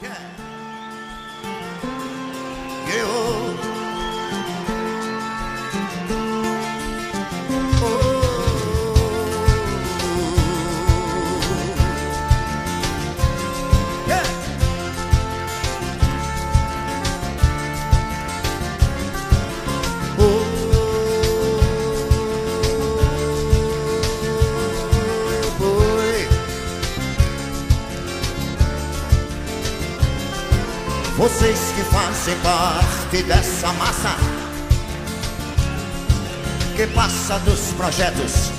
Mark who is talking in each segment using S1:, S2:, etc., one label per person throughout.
S1: Vocês que fazem parte dessa massa Que passa dos projetos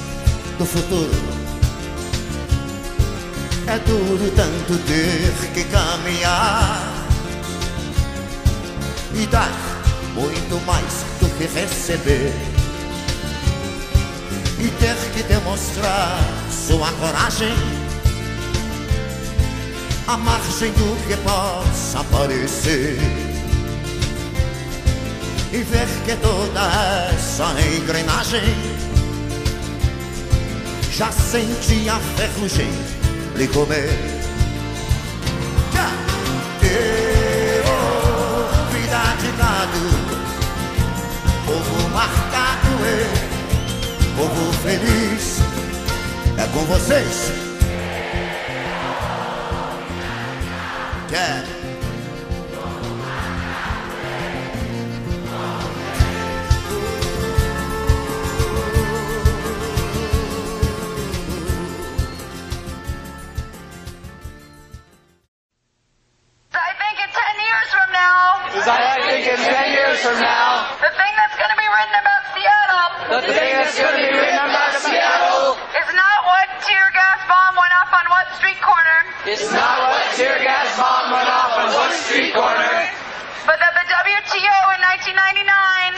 S1: do futuro. É duro tanto ter que caminhar E dar muito mais do que receber E ter que demonstrar sua coragem à margem do que possa parecer e ver que toda essa engrenagem já sente a ferrugem lhe comer. Deu vida de povo marcado e povo feliz. É com vocês. Yeah.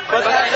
S2: But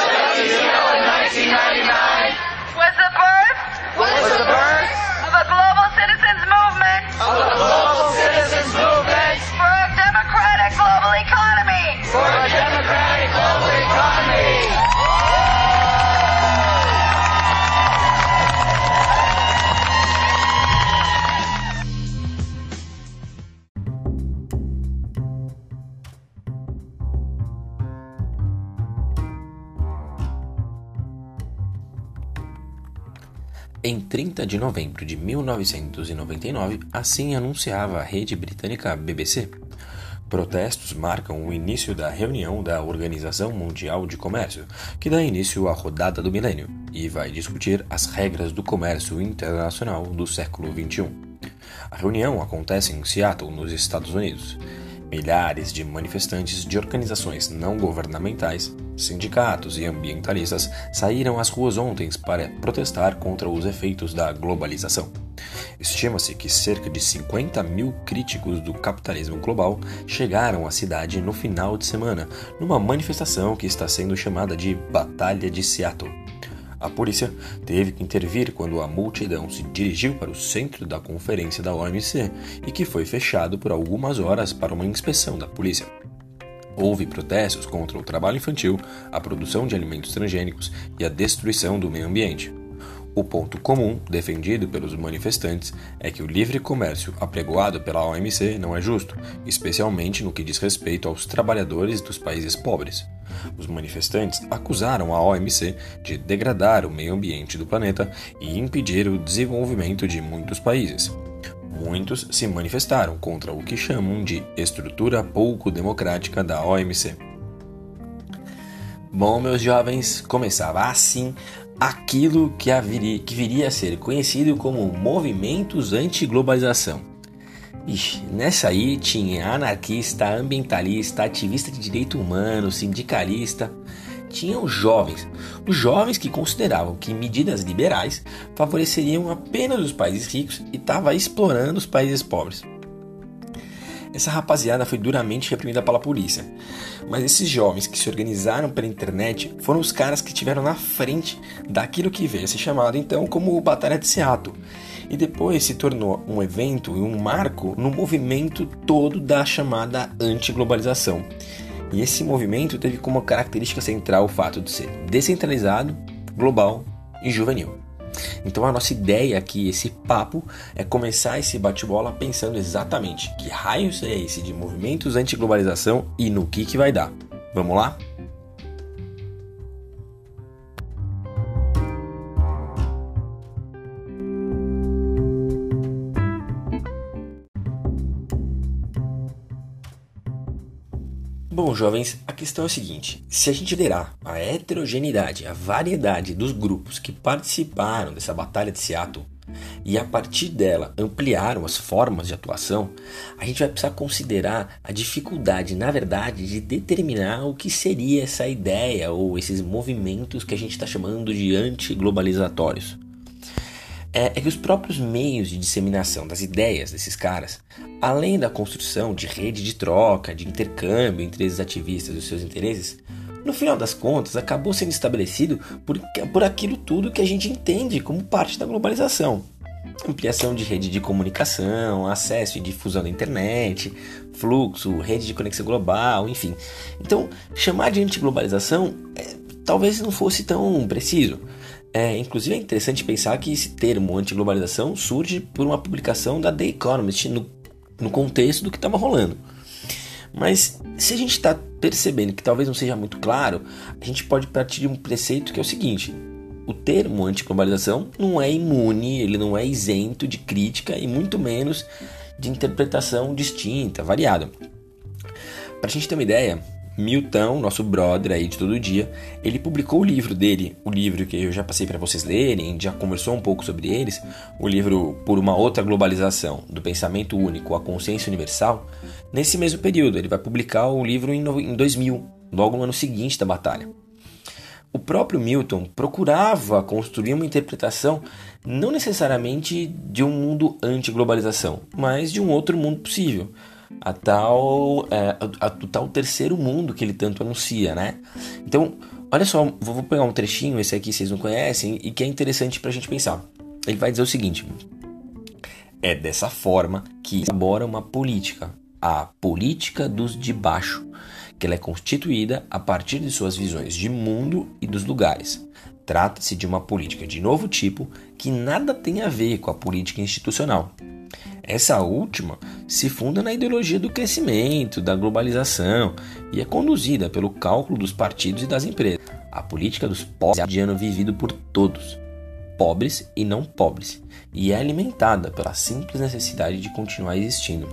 S3: Em 30 de novembro de 1999, assim anunciava a rede britânica BBC. Protestos marcam o início da reunião da Organização Mundial de Comércio, que dá início à rodada do milênio e vai discutir as regras do comércio internacional do século XXI. A reunião acontece em Seattle, nos Estados Unidos. Milhares de manifestantes de organizações não governamentais, sindicatos e ambientalistas saíram às ruas ontem para protestar contra os efeitos da globalização. Estima-se que cerca de 50 mil críticos do capitalismo global chegaram à cidade no final de semana, numa manifestação que está sendo chamada de Batalha de Seattle. A polícia teve que intervir quando a multidão se dirigiu para o centro da conferência da OMC e que foi fechado por algumas horas para uma inspeção da polícia. Houve protestos contra o trabalho infantil, a produção de alimentos transgênicos e a destruição do meio ambiente. O ponto comum defendido pelos manifestantes é que o livre comércio apregoado pela OMC não é justo, especialmente no que diz respeito aos trabalhadores dos países pobres. Os manifestantes acusaram a OMC de degradar o meio ambiente do planeta e impedir o desenvolvimento de muitos países. Muitos se manifestaram contra o que chamam de estrutura pouco democrática da OMC. Bom, meus jovens, começava assim aquilo que, haveria, que viria a ser conhecido como movimentos anti-globalização. Ixi, nessa aí tinha anarquista, ambientalista, ativista de direito humano, sindicalista. Tinha os jovens, os jovens que consideravam que medidas liberais favoreceriam apenas os países ricos e estava explorando os países pobres. Essa rapaziada foi duramente reprimida pela polícia. Mas esses jovens que se organizaram pela internet foram os caras que estiveram na frente daquilo que veio a ser chamado então como Batalha de Seattle. E depois se tornou um evento e um marco no movimento todo da chamada antiglobalização. E esse movimento teve como característica central o fato de ser descentralizado, global e juvenil. Então a nossa ideia aqui, esse papo, é começar esse bate-bola pensando exatamente que raios é esse de movimentos anti-globalização e no que, que vai dar. Vamos lá? Bom, jovens, a questão é a seguinte: se a gente liderar a heterogeneidade, a variedade dos grupos que participaram dessa batalha de Seattle e a partir dela ampliaram as formas de atuação, a gente vai precisar considerar a dificuldade, na verdade, de determinar o que seria essa ideia ou esses movimentos que a gente está chamando de antiglobalizatórios é, é que os próprios meios de disseminação das ideias desses caras, além da construção de rede de troca, de intercâmbio entre esses ativistas e os seus interesses, no final das contas acabou sendo estabelecido por, por aquilo tudo que a gente entende como parte da globalização. Ampliação de rede de comunicação, acesso e difusão da internet, fluxo, rede de conexão global, enfim. Então, chamar de antiglobalização é, talvez não fosse tão preciso. É, inclusive é interessante pensar que esse termo anti-globalização surge por uma publicação da The Economist no, no contexto do que estava rolando. Mas se a gente está percebendo que talvez não seja muito claro, a gente pode partir de um preceito que é o seguinte: o termo anti-globalização não é imune, ele não é isento de crítica e muito menos de interpretação distinta, variada. Para a gente ter uma ideia, Milton, nosso brother aí de todo dia, ele publicou o livro dele, o livro que eu já passei para vocês lerem, já conversou um pouco sobre eles, o livro Por uma outra globalização, do pensamento único à consciência universal. Nesse mesmo período, ele vai publicar o livro em 2000, logo no ano seguinte da batalha. O próprio Milton procurava construir uma interpretação não necessariamente de um mundo anti-globalização, mas de um outro mundo possível, a tal, é, a, a, tal terceiro mundo que ele tanto anuncia, né? Então, olha só, vou pegar um trechinho, esse aqui vocês não conhecem, e que é interessante para a gente pensar. Ele vai dizer o seguinte: é dessa forma que elabora uma política, a política dos de baixo, que ela é constituída a partir de suas visões de mundo e dos lugares. Trata-se de uma política de novo tipo que nada tem a ver com a política institucional, essa última se funda na ideologia do crescimento, da globalização e é conduzida pelo cálculo dos partidos e das empresas. A política dos pobres é ano vivido por todos, pobres e não pobres, e é alimentada pela simples necessidade de continuar existindo.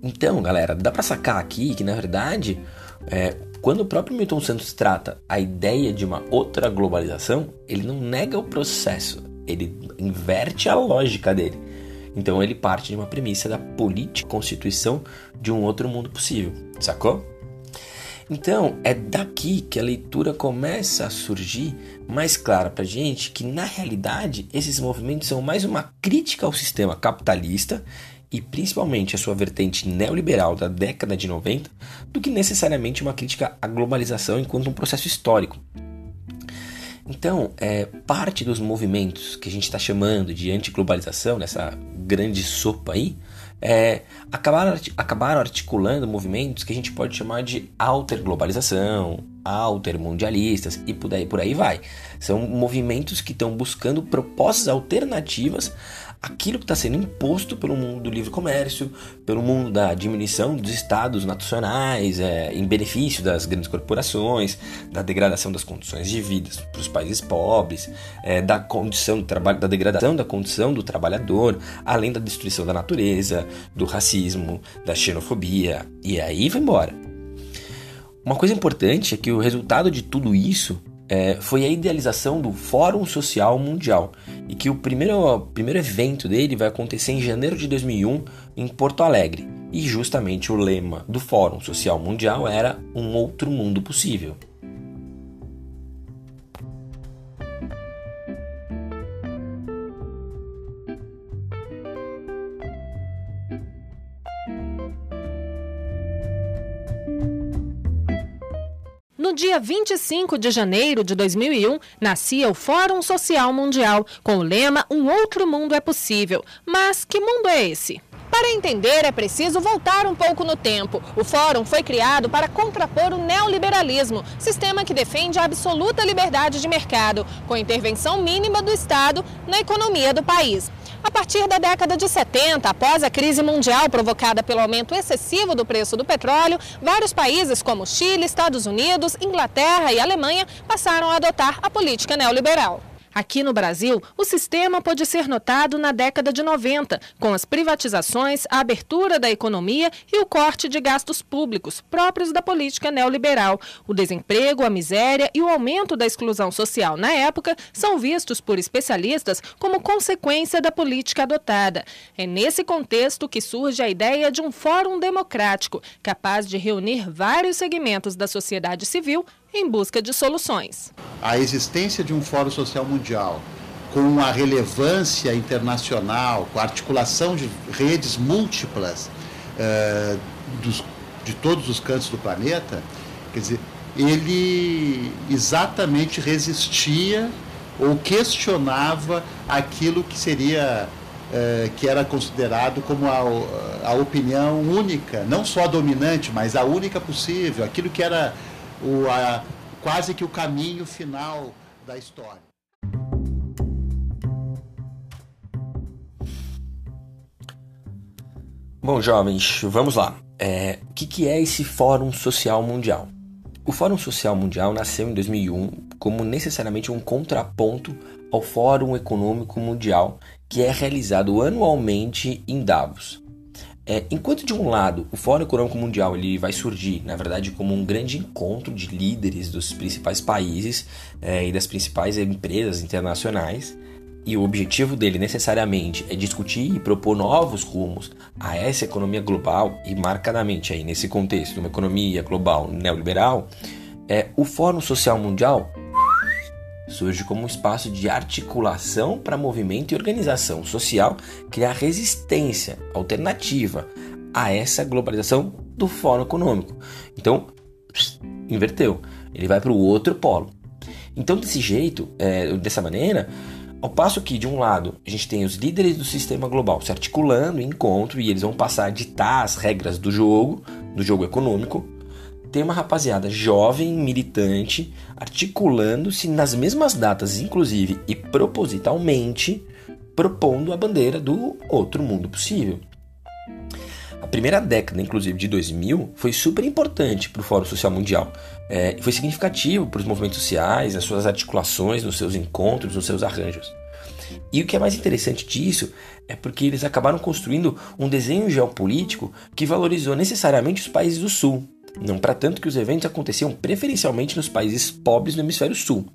S3: Então, galera, dá para sacar aqui que na verdade, é, quando o próprio Milton Santos trata a ideia de uma outra globalização, ele não nega o processo, ele inverte a lógica dele. Então ele parte de uma premissa da política constituição de um outro mundo possível, sacou? Então é daqui que a leitura começa a surgir mais clara para gente que na realidade esses movimentos são mais uma crítica ao sistema capitalista e principalmente a sua vertente neoliberal da década de 90 do que necessariamente uma crítica à globalização enquanto um processo histórico. Então, é, parte dos movimentos que a gente está chamando de antiglobalização, nessa grande sopa aí, é, acabaram, acabaram articulando movimentos que a gente pode chamar de alterglobalização, altermundialistas e por aí, por aí vai. São movimentos que estão buscando propostas alternativas aquilo que está sendo imposto pelo mundo do livre comércio, pelo mundo da diminuição dos estados nacionais, é, em benefício das grandes corporações, da degradação das condições de vida para os países pobres, é, da condição do trabalho, da degradação da condição do trabalhador, além da destruição da natureza, do racismo, da xenofobia, e aí vai embora. Uma coisa importante é que o resultado de tudo isso é, foi a idealização do Fórum Social Mundial e que o primeiro, primeiro evento dele vai acontecer em janeiro de 2001 em Porto Alegre. E justamente o lema do Fórum Social Mundial era Um Outro Mundo Possível.
S4: No dia 25 de janeiro de 2001, nascia o Fórum Social Mundial, com o lema Um Outro Mundo é Possível. Mas que mundo é esse? Para entender, é preciso voltar um pouco no tempo. O Fórum foi criado para contrapor o neoliberalismo, sistema que defende a absoluta liberdade de mercado, com intervenção mínima do Estado na economia do país. A partir da década de 70, após a crise mundial provocada pelo aumento excessivo do preço do petróleo, vários países como Chile, Estados Unidos, Inglaterra e Alemanha passaram a adotar a política neoliberal. Aqui no Brasil, o sistema pode ser notado na década de 90, com as privatizações, a abertura da economia e o corte de gastos públicos próprios da política neoliberal. O desemprego, a miséria e o aumento da exclusão social na época são vistos por especialistas como consequência da política adotada. É nesse contexto que surge a ideia de um fórum democrático, capaz de reunir vários segmentos da sociedade civil em busca de soluções.
S5: A existência de um Fórum Social Mundial com a relevância internacional, com a articulação de redes múltiplas uh, dos, de todos os cantos do planeta, quer dizer, ele exatamente resistia ou questionava aquilo que seria uh, que era considerado como a, a opinião única, não só a dominante, mas a única possível, aquilo que era o, a, quase que o caminho final da história.
S3: Bom, jovens, vamos lá. É, o que, que é esse Fórum Social Mundial? O Fórum Social Mundial nasceu em 2001 como necessariamente um contraponto ao Fórum Econômico Mundial, que é realizado anualmente em Davos. É, enquanto de um lado o Fórum Econômico Mundial ele vai surgir, na verdade, como um grande encontro de líderes dos principais países é, e das principais empresas internacionais, e o objetivo dele necessariamente é discutir e propor novos rumos a essa economia global e marcadamente aí nesse contexto, uma economia global neoliberal, é o Fórum Social Mundial surge como um espaço de articulação para movimento e organização social, criar resistência alternativa a essa globalização do Fórum Econômico. Então, inverteu, ele vai para o outro polo. Então, desse jeito, é, dessa maneira, ao passo que, de um lado, a gente tem os líderes do sistema global se articulando em encontro e eles vão passar a ditar as regras do jogo, do jogo econômico, tem uma rapaziada jovem, militante, articulando-se nas mesmas datas, inclusive e propositalmente, propondo a bandeira do outro mundo possível. A primeira década, inclusive de 2000, foi super importante para o Fórum Social Mundial. É, foi significativo para os movimentos sociais, as suas articulações, nos seus encontros, nos seus arranjos. E o que é mais interessante disso é porque eles acabaram construindo um desenho geopolítico que valorizou necessariamente os países do Sul, não para tanto que os eventos aconteciam preferencialmente nos países pobres do hemisfério sul.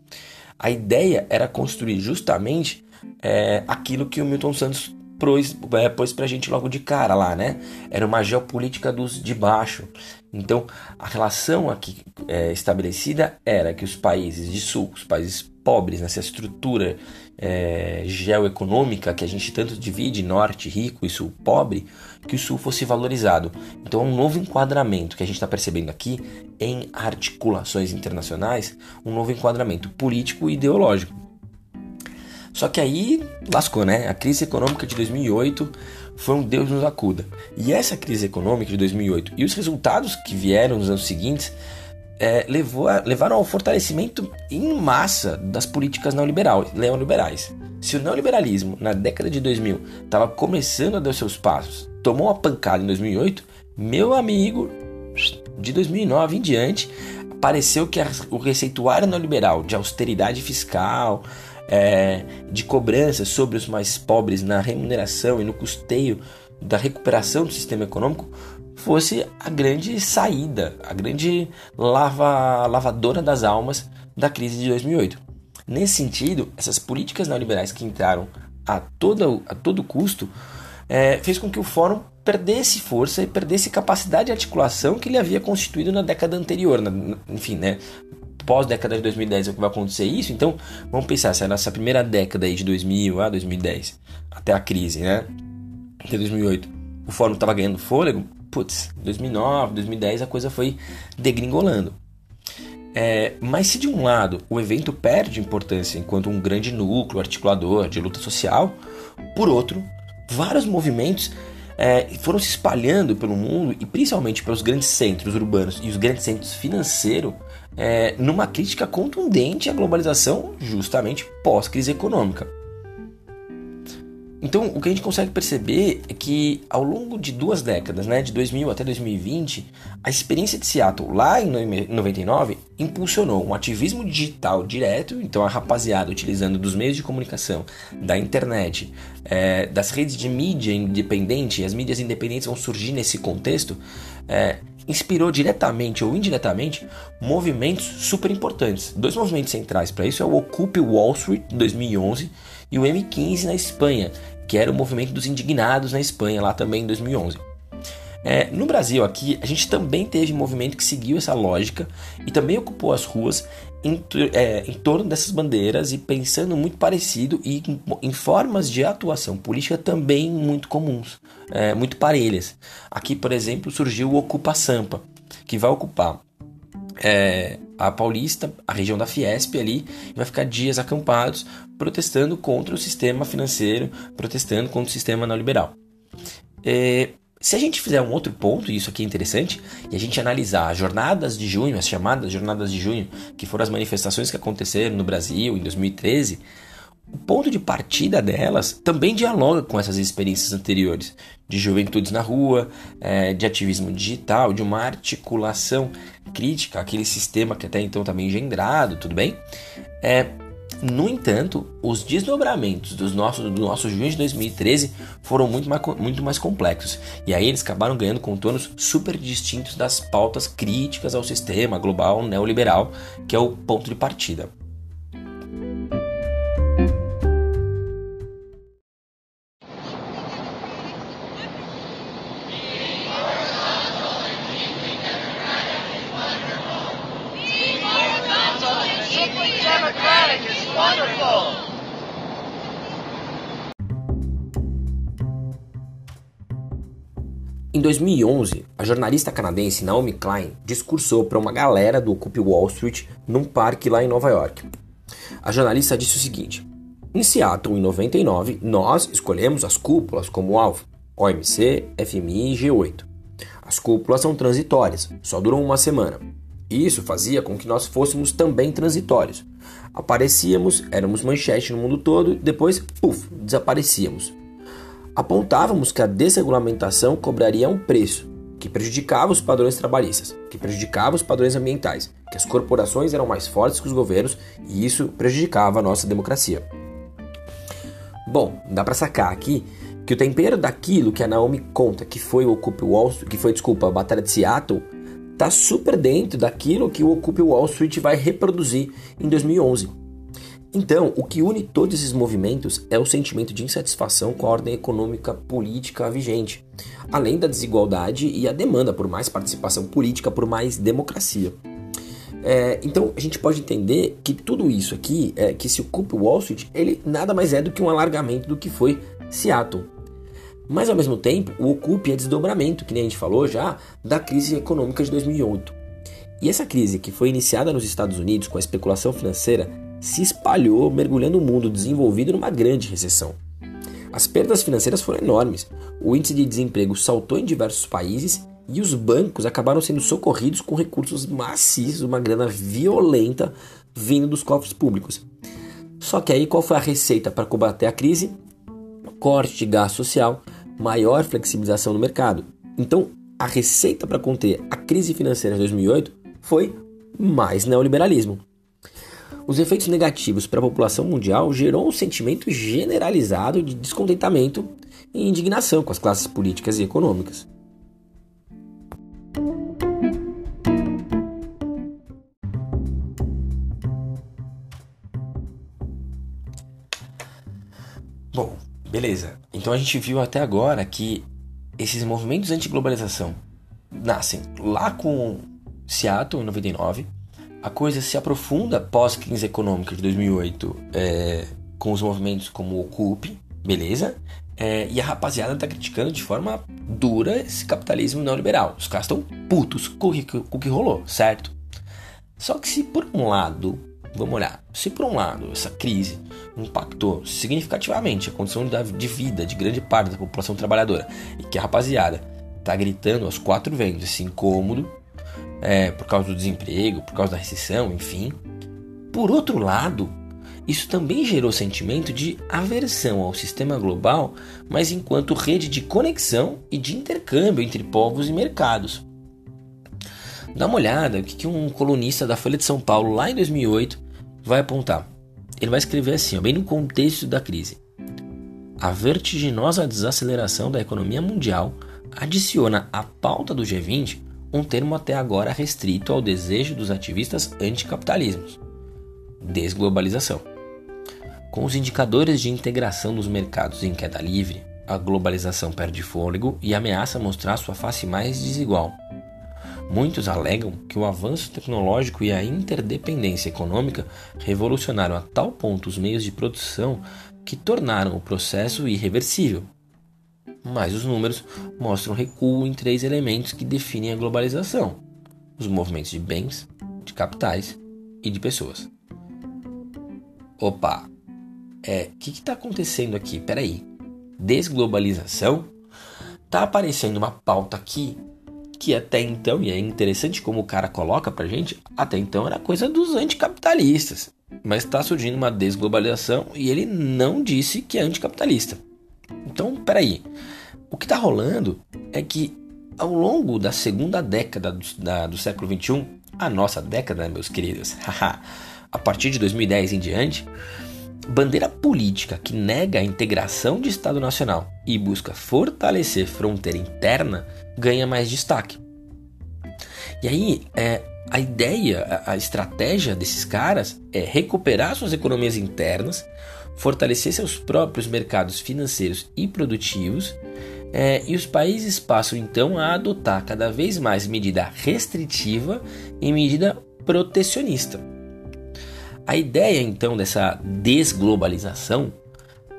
S3: A ideia era construir justamente é, aquilo que o Milton Santos pôs, é, pôs pra gente logo de cara lá, né? Era uma geopolítica dos de baixo. Então, a relação aqui é, estabelecida era que os países de sul, os países pobres nessa estrutura é, geoeconômica que a gente tanto divide, norte rico e sul pobre, que o sul fosse valorizado. Então é um novo enquadramento que a gente está percebendo aqui em articulações internacionais, um novo enquadramento político e ideológico. Só que aí lascou, né? A crise econômica de 2008 foi um Deus nos acuda. E essa crise econômica de 2008 e os resultados que vieram nos anos seguintes é, levou a, levaram ao fortalecimento em massa das políticas neoliberais. Se o neoliberalismo na década de 2000 estava começando a dar seus passos, tomou uma pancada em 2008, meu amigo, de 2009 em diante, pareceu que o receituário neoliberal de austeridade fiscal, é, de cobrança sobre os mais pobres na remuneração e no custeio da recuperação do sistema econômico fosse a grande saída, a grande lava, lavadora das almas da crise de 2008. Nesse sentido, essas políticas neoliberais que entraram a todo, a todo custo é, fez com que o fórum perdesse força e perdesse capacidade de articulação que ele havia constituído na década anterior, na, enfim, né? Pós década de 2010 é o que vai acontecer isso, então vamos pensar, essa nossa primeira década aí de 2000 a 2010, até a crise, né? Até 2008, o fórum estava ganhando fôlego, putz, 2009, 2010 a coisa foi degringolando. É, mas se de um lado o evento perde importância enquanto um grande núcleo articulador de luta social, por outro, vários movimentos é, foram se espalhando pelo mundo e principalmente pelos grandes centros urbanos e os grandes centros financeiros é, numa crítica contundente à globalização justamente pós-crise econômica. Então, o que a gente consegue perceber é que ao longo de duas décadas, né, de 2000 até 2020, a experiência de Seattle lá em 99 impulsionou um ativismo digital direto. Então, a rapaziada utilizando dos meios de comunicação, da internet, é, das redes de mídia independente, as mídias independentes vão surgir nesse contexto, é, inspirou diretamente ou indiretamente movimentos super importantes. Dois movimentos centrais para isso é o Occupy Wall Street de 2011 e o M15 na Espanha, que era o movimento dos indignados na Espanha, lá também em 2011. É, no Brasil, aqui, a gente também teve movimento que seguiu essa lógica e também ocupou as ruas em, é, em torno dessas bandeiras e pensando muito parecido e em, em formas de atuação política também muito comuns, é, muito parelhas. Aqui, por exemplo, surgiu o Ocupa Sampa, que vai ocupar é, a Paulista, a região da Fiesp ali, vai ficar dias acampados protestando contra o sistema financeiro, protestando contra o sistema neoliberal. É, se a gente fizer um outro ponto, e isso aqui é interessante, e a gente analisar as jornadas de junho, as chamadas jornadas de junho, que foram as manifestações que aconteceram no Brasil em 2013, o ponto de partida delas também dialoga com essas experiências anteriores de juventudes na rua, é, de ativismo digital, de uma articulação crítica àquele sistema que até então estava engendrado, tudo bem? É, no entanto, os desdobramentos dos nossos, do nosso junho de 2013 foram muito mais, muito mais complexos, e aí eles acabaram ganhando contornos super distintos das pautas críticas ao sistema global neoliberal, que é o ponto de partida. 2011, a jornalista canadense Naomi Klein discursou para uma galera do Occupy Wall Street num parque lá em Nova York. A jornalista disse o seguinte: Em Seattle, em 99, nós escolhemos as cúpulas como alvo: OMC, FMI e G8. As cúpulas são transitórias, só duram uma semana. Isso fazia com que nós fôssemos também transitórios. Aparecíamos, éramos manchete no mundo todo, depois, puf, desaparecíamos apontávamos que a desregulamentação cobraria um preço que prejudicava os padrões trabalhistas, que prejudicava os padrões ambientais, que as corporações eram mais fortes que os governos e isso prejudicava a nossa democracia. Bom, dá para sacar aqui que o tempero daquilo que a Naomi conta que foi o Occupy Wall Street, que foi, desculpa, a Batalha de Seattle, tá super dentro daquilo que o Occupy Wall Street vai reproduzir em 2011 então, o que une todos esses movimentos é o sentimento de insatisfação com a ordem econômica política vigente, além da desigualdade e a demanda por mais participação política, por mais democracia. É, então, a gente pode entender que tudo isso aqui, é, que se ocupa Wall Street, ele nada mais é do que um alargamento do que foi Seattle. Mas, ao mesmo tempo, o Ocupe é desdobramento, que nem a gente falou já, da crise econômica de 2008. E essa crise, que foi iniciada nos Estados Unidos com a especulação financeira, se espalhou, mergulhando o mundo desenvolvido numa grande recessão. As perdas financeiras foram enormes, o índice de desemprego saltou em diversos países e os bancos acabaram sendo socorridos com recursos maciços, uma grana violenta vindo dos cofres públicos. Só que aí qual foi a receita para combater a crise? Corte de gasto social, maior flexibilização no mercado. Então, a receita para conter a crise financeira de 2008 foi mais neoliberalismo. Os efeitos negativos para a população mundial gerou um sentimento generalizado de descontentamento e indignação com as classes políticas e econômicas. Bom, beleza. Então a gente viu até agora que esses movimentos anti-globalização nascem lá com Seattle em 99, a coisa se aprofunda pós-crise econômica de 2008 é, com os movimentos como o Ocupe, beleza? É, e a rapaziada tá criticando de forma dura esse capitalismo neoliberal. Os caras estão putos com o, que, com o que rolou, certo? Só que se por um lado vamos olhar. Se por um lado essa crise impactou significativamente a condição de vida de grande parte da população trabalhadora e que a rapaziada tá gritando aos quatro ventos esse incômodo é, por causa do desemprego, por causa da recessão, enfim. Por outro lado, isso também gerou sentimento de aversão ao sistema global, mas enquanto rede de conexão e de intercâmbio entre povos e mercados. Dá uma olhada o que um colunista da Folha de São Paulo, lá em 2008, vai apontar. Ele vai escrever assim, bem no contexto da crise. A vertiginosa desaceleração da economia mundial adiciona à pauta do G20 um termo até agora restrito ao desejo dos ativistas anticapitalismos: desglobalização. Com os indicadores de integração dos mercados em queda livre, a globalização perde fôlego e ameaça mostrar sua face mais desigual, Muitos alegam que o avanço tecnológico e a interdependência econômica revolucionaram a tal ponto os meios de produção que tornaram o processo irreversível. Mas os números mostram recuo em três elementos que definem a globalização: os movimentos de bens, de capitais e de pessoas. Opa! É, o que está acontecendo aqui? Peraí. Desglobalização? Tá aparecendo uma pauta aqui que até então, e é interessante como o cara coloca pra gente, até então era coisa dos anticapitalistas. Mas está surgindo uma desglobalização e ele não disse que é anticapitalista. Então, peraí. O que está rolando é que ao longo da segunda década do, da, do século XXI, a nossa década, meus queridos, a partir de 2010 em diante, bandeira política que nega a integração de Estado Nacional e busca fortalecer fronteira interna ganha mais destaque. E aí, é, a ideia, a estratégia desses caras é recuperar suas economias internas, fortalecer seus próprios mercados financeiros e produtivos, é, e os países passam então a adotar cada vez mais medida restritiva e medida protecionista. A ideia então dessa desglobalização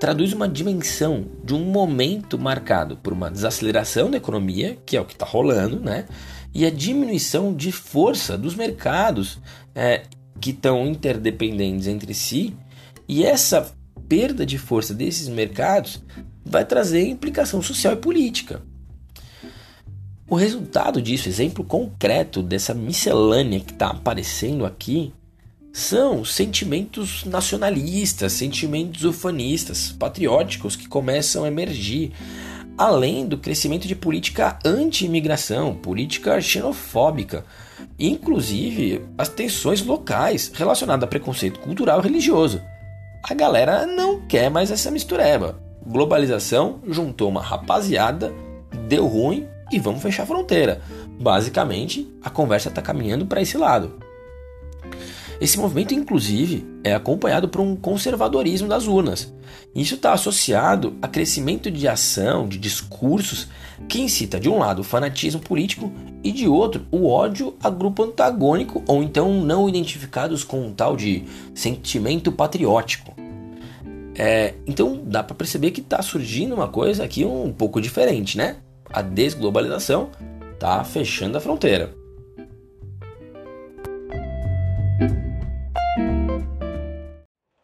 S3: traduz uma dimensão de um momento marcado por uma desaceleração da economia, que é o que está rolando, né? E a diminuição de força dos mercados é, que estão interdependentes entre si, e essa perda de força desses mercados vai trazer implicação social e política. O resultado disso, exemplo concreto dessa miscelânea que está aparecendo aqui, são sentimentos nacionalistas, sentimentos ufanistas, patrióticos que começam a emergir, além do crescimento de política anti-imigração, política xenofóbica, inclusive as tensões locais relacionadas a preconceito cultural e religioso. A galera não quer mais essa mistureba. Globalização juntou uma rapaziada, deu ruim e vamos fechar a fronteira. Basicamente, a conversa está caminhando para esse lado. Esse movimento, inclusive, é acompanhado por um conservadorismo das urnas. Isso está associado a crescimento de ação, de discursos que incita, de um lado, o fanatismo político e, de outro, o ódio a grupo antagônico ou então não identificados com um tal de sentimento patriótico. É, então dá para perceber que está surgindo uma coisa aqui um pouco diferente, né? A desglobalização está fechando a fronteira.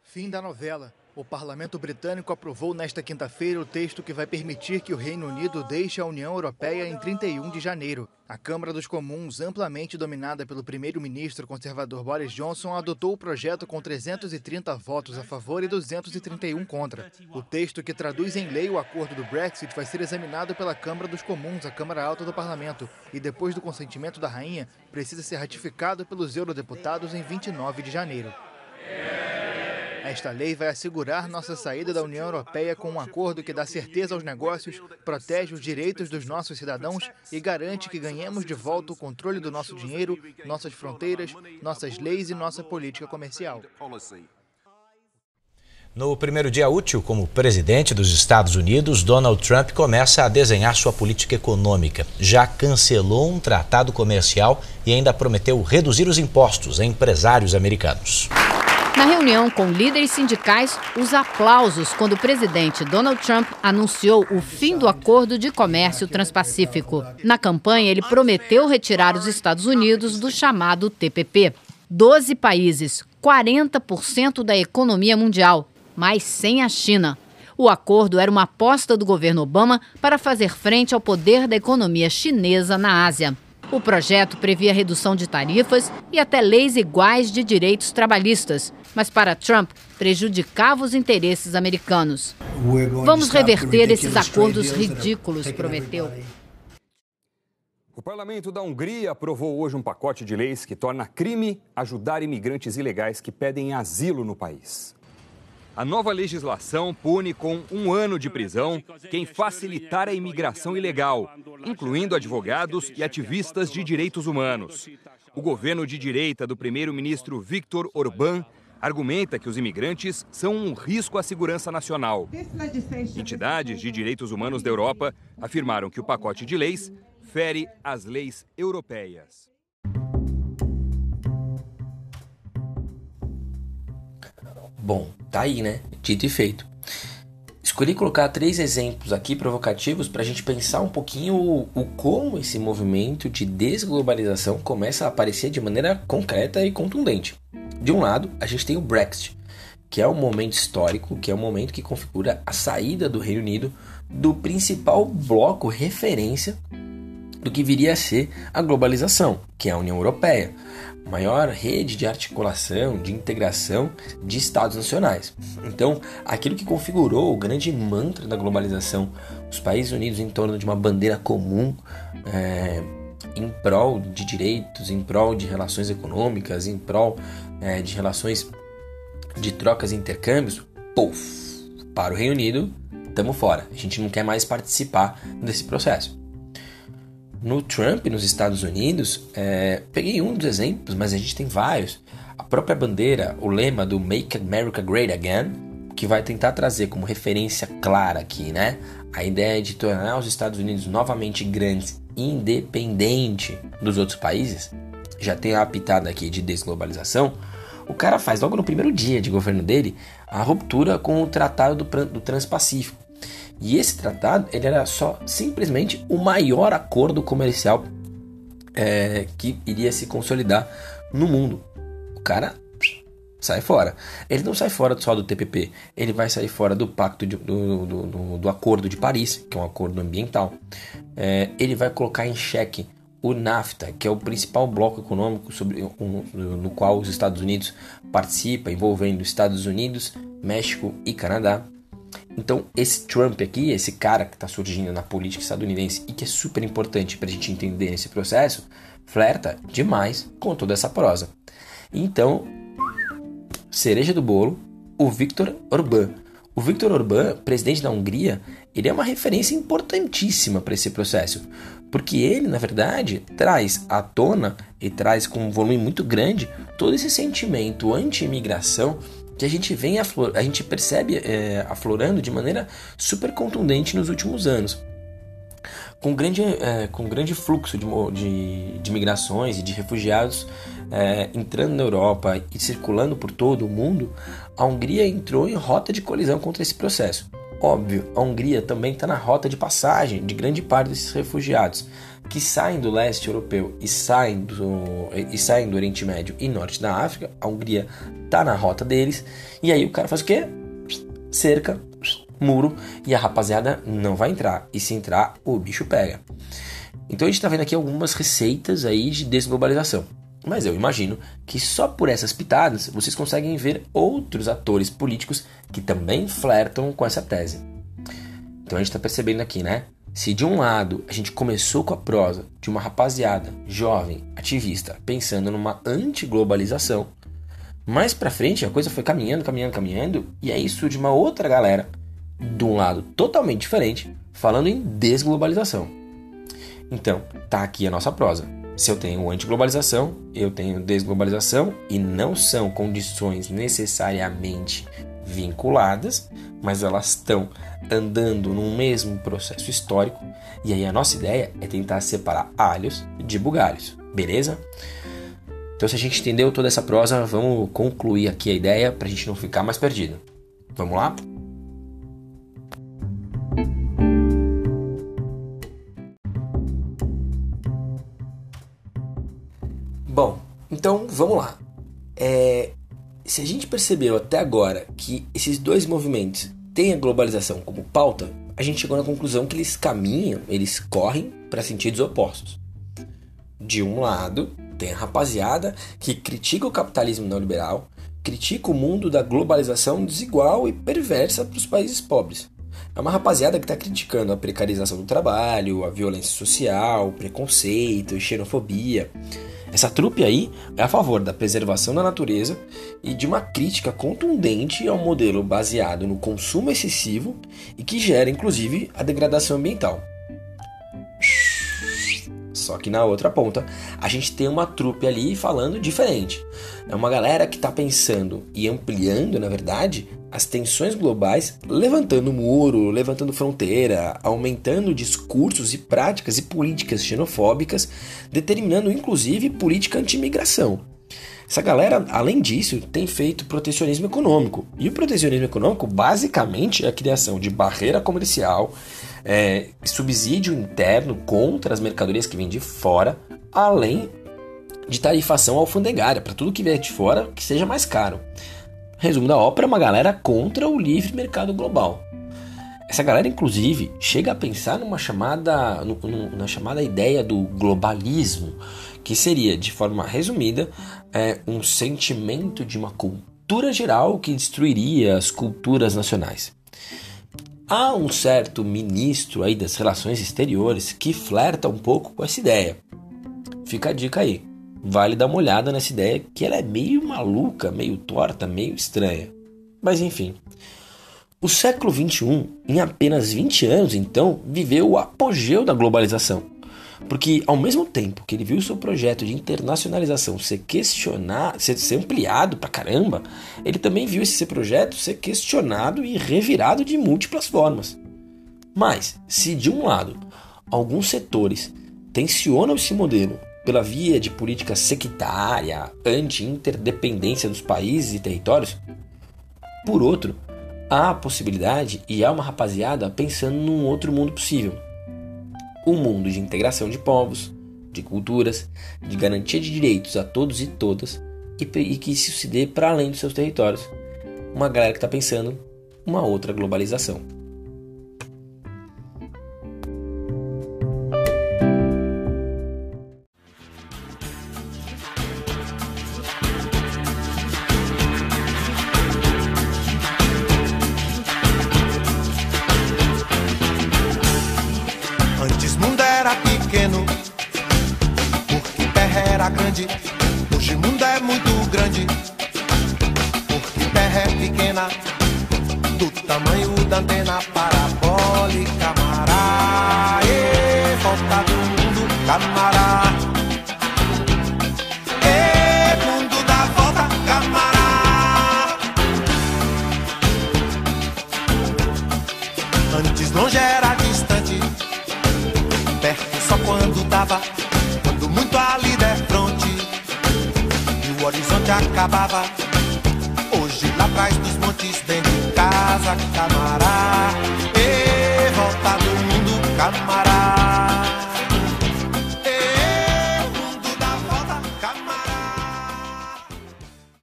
S6: Fim da novela. O parlamento britânico aprovou nesta quinta-feira o texto que vai permitir que o Reino Unido deixe a União Europeia em 31 de janeiro. A Câmara dos Comuns, amplamente dominada pelo primeiro-ministro conservador Boris Johnson, adotou o projeto com 330 votos a favor e 231 contra. O texto que traduz em lei o acordo do Brexit vai ser examinado pela Câmara dos Comuns, a Câmara Alta do Parlamento, e depois do consentimento da rainha, precisa ser ratificado pelos eurodeputados em 29 de janeiro. Esta lei vai assegurar nossa saída da União Europeia com um acordo que dá certeza aos negócios, protege os direitos dos nossos cidadãos e garante que ganhemos de volta o controle do nosso dinheiro, nossas fronteiras, nossas leis e nossa política comercial.
S7: No primeiro dia útil como presidente dos Estados Unidos, Donald Trump começa a desenhar sua política econômica. Já cancelou um tratado comercial e ainda prometeu reduzir os impostos a empresários americanos.
S4: Na reunião com líderes sindicais, os aplausos quando o presidente Donald Trump anunciou o fim do acordo de comércio transpacífico. Na campanha, ele prometeu retirar os Estados Unidos do chamado TPP. Doze países,
S8: 40% da economia mundial, mas sem a China. O acordo era uma aposta do governo Obama para fazer frente ao poder da economia chinesa na Ásia. O projeto previa redução de tarifas e até leis iguais de direitos trabalhistas, mas para Trump prejudicava os interesses americanos. Vamos reverter esses acordos ridículos, prometeu.
S9: O parlamento da Hungria aprovou hoje um pacote de leis que torna crime ajudar imigrantes ilegais que pedem asilo no país. A nova legislação pune com um ano de prisão quem facilitar a imigração ilegal, incluindo advogados e ativistas de direitos humanos. O governo de direita do primeiro-ministro Viktor Orbán argumenta que os imigrantes são um risco à segurança nacional. Entidades de direitos humanos da Europa afirmaram que o pacote de leis fere as leis europeias.
S3: Bom, tá aí, né? Dito e feito. Escolhi colocar três exemplos aqui provocativos para a gente pensar um pouquinho o, o, como esse movimento de desglobalização começa a aparecer de maneira concreta e contundente. De um lado, a gente tem o Brexit, que é um momento histórico, que é um momento que configura a saída do Reino Unido do principal bloco referência do que viria a ser a globalização, que é a União Europeia maior rede de articulação, de integração de estados nacionais. Então, aquilo que configurou o grande mantra da globalização, os países unidos em torno de uma bandeira comum, é, em prol de direitos, em prol de relações econômicas, em prol é, de relações de trocas e intercâmbios, puf, para o Reino Unido, estamos fora. A gente não quer mais participar desse processo no Trump nos Estados Unidos, é, peguei um dos exemplos, mas a gente tem vários. A própria bandeira, o lema do Make America Great Again, que vai tentar trazer como referência clara aqui, né? A ideia de tornar os Estados Unidos novamente grandes, independente dos outros países. Já tem a pitada aqui de desglobalização. O cara faz logo no primeiro dia de governo dele a ruptura com o Tratado do, do Transpacífico e esse tratado ele era só simplesmente o maior acordo comercial é, que iria se consolidar no mundo. O cara sai fora. Ele não sai fora só do TPP, ele vai sair fora do pacto de, do, do, do, do, Acordo de Paris, que é um acordo ambiental. É, ele vai colocar em xeque o NAFTA, que é o principal bloco econômico sobre, um, no qual os Estados Unidos participa, envolvendo Estados Unidos, México e Canadá. Então, esse Trump aqui, esse cara que está surgindo na política estadunidense e que é super importante para a gente entender esse processo, flerta demais com toda essa prosa. Então, cereja do bolo, o Viktor Orbán. O Viktor Orbán, presidente da Hungria, ele é uma referência importantíssima para esse processo, porque ele, na verdade, traz à tona e traz com um volume muito grande todo esse sentimento anti-imigração que a gente vem aflor, a gente percebe é, aflorando de maneira super contundente nos últimos anos. Com grande, é, com grande fluxo de, de, de migrações e de refugiados é, entrando na Europa e circulando por todo o mundo, a Hungria entrou em rota de colisão contra esse processo. Óbvio, a Hungria também está na rota de passagem de grande parte desses refugiados que saem do leste europeu e saem do, e saem do Oriente Médio e Norte da África, a Hungria tá na rota deles, e aí o cara faz o quê? Cerca, muro, e a rapaziada não vai entrar, e se entrar, o bicho pega. Então a gente está vendo aqui algumas receitas aí de desglobalização. Mas eu imagino que só por essas pitadas vocês conseguem ver outros atores políticos que também flertam com essa tese. Então a gente está percebendo aqui, né? Se de um lado a gente começou com a prosa de uma rapaziada jovem, ativista, pensando numa anti-globalização, mais pra frente a coisa foi caminhando, caminhando, caminhando, e aí surge uma outra galera, de um lado totalmente diferente, falando em desglobalização. Então, tá aqui a nossa prosa. Se eu tenho anti-globalização, eu tenho desglobalização, e não são condições necessariamente vinculadas, mas elas estão andando num mesmo processo histórico. E aí a nossa ideia é tentar separar alhos de bugalhos, beleza? Então, se a gente entendeu toda essa prosa, vamos concluir aqui a ideia para a gente não ficar mais perdido. Vamos lá? Vamos lá. É, se a gente percebeu até agora que esses dois movimentos têm a globalização como pauta, a gente chegou na conclusão que eles caminham, eles correm para sentidos opostos. De um lado, tem a rapaziada que critica o capitalismo neoliberal, critica o mundo da globalização desigual e perversa para os países pobres. É uma rapaziada que está criticando a precarização do trabalho, a violência social, o preconceito, a xenofobia. Essa trupe aí é a favor da preservação da natureza e de uma crítica contundente ao modelo baseado no consumo excessivo e que gera inclusive a degradação ambiental. Só que na outra ponta, a gente tem uma trupe ali falando diferente. É uma galera que está pensando e ampliando, na verdade, as tensões globais, levantando muro, levantando fronteira, aumentando discursos e práticas e políticas xenofóbicas, determinando inclusive política anti-imigração. Essa galera, além disso, tem feito protecionismo econômico. E o protecionismo econômico, basicamente, é a criação de barreira comercial, é, subsídio interno contra as mercadorias que vêm de fora, além de tarifação alfandegária para tudo que vier de fora que seja mais caro. Resumo da ópera, uma galera contra o livre mercado global. Essa galera, inclusive, chega a pensar numa chamada, no, no, na chamada ideia do globalismo, que seria, de forma resumida, é, um sentimento de uma cultura geral que destruiria as culturas nacionais. Há um certo ministro aí das relações exteriores que flerta um pouco com essa ideia. Fica a dica aí vale dar uma olhada nessa ideia que ela é meio maluca, meio torta, meio estranha. Mas enfim. O século XXI, em apenas 20 anos, então, viveu o apogeu da globalização. Porque ao mesmo tempo que ele viu seu projeto de internacionalização ser questionado, ser, ser ampliado pra caramba, ele também viu esse projeto ser questionado e revirado de múltiplas formas. Mas, se de um lado alguns setores tensionam esse modelo pela via de política sectária, anti-interdependência dos países e territórios. Por outro, há a possibilidade e há uma rapaziada pensando num outro mundo possível. Um mundo de integração de povos, de culturas, de garantia de direitos a todos e todas e, e que isso se dê para além dos seus territórios. Uma galera que está pensando uma outra globalização.
S10: 你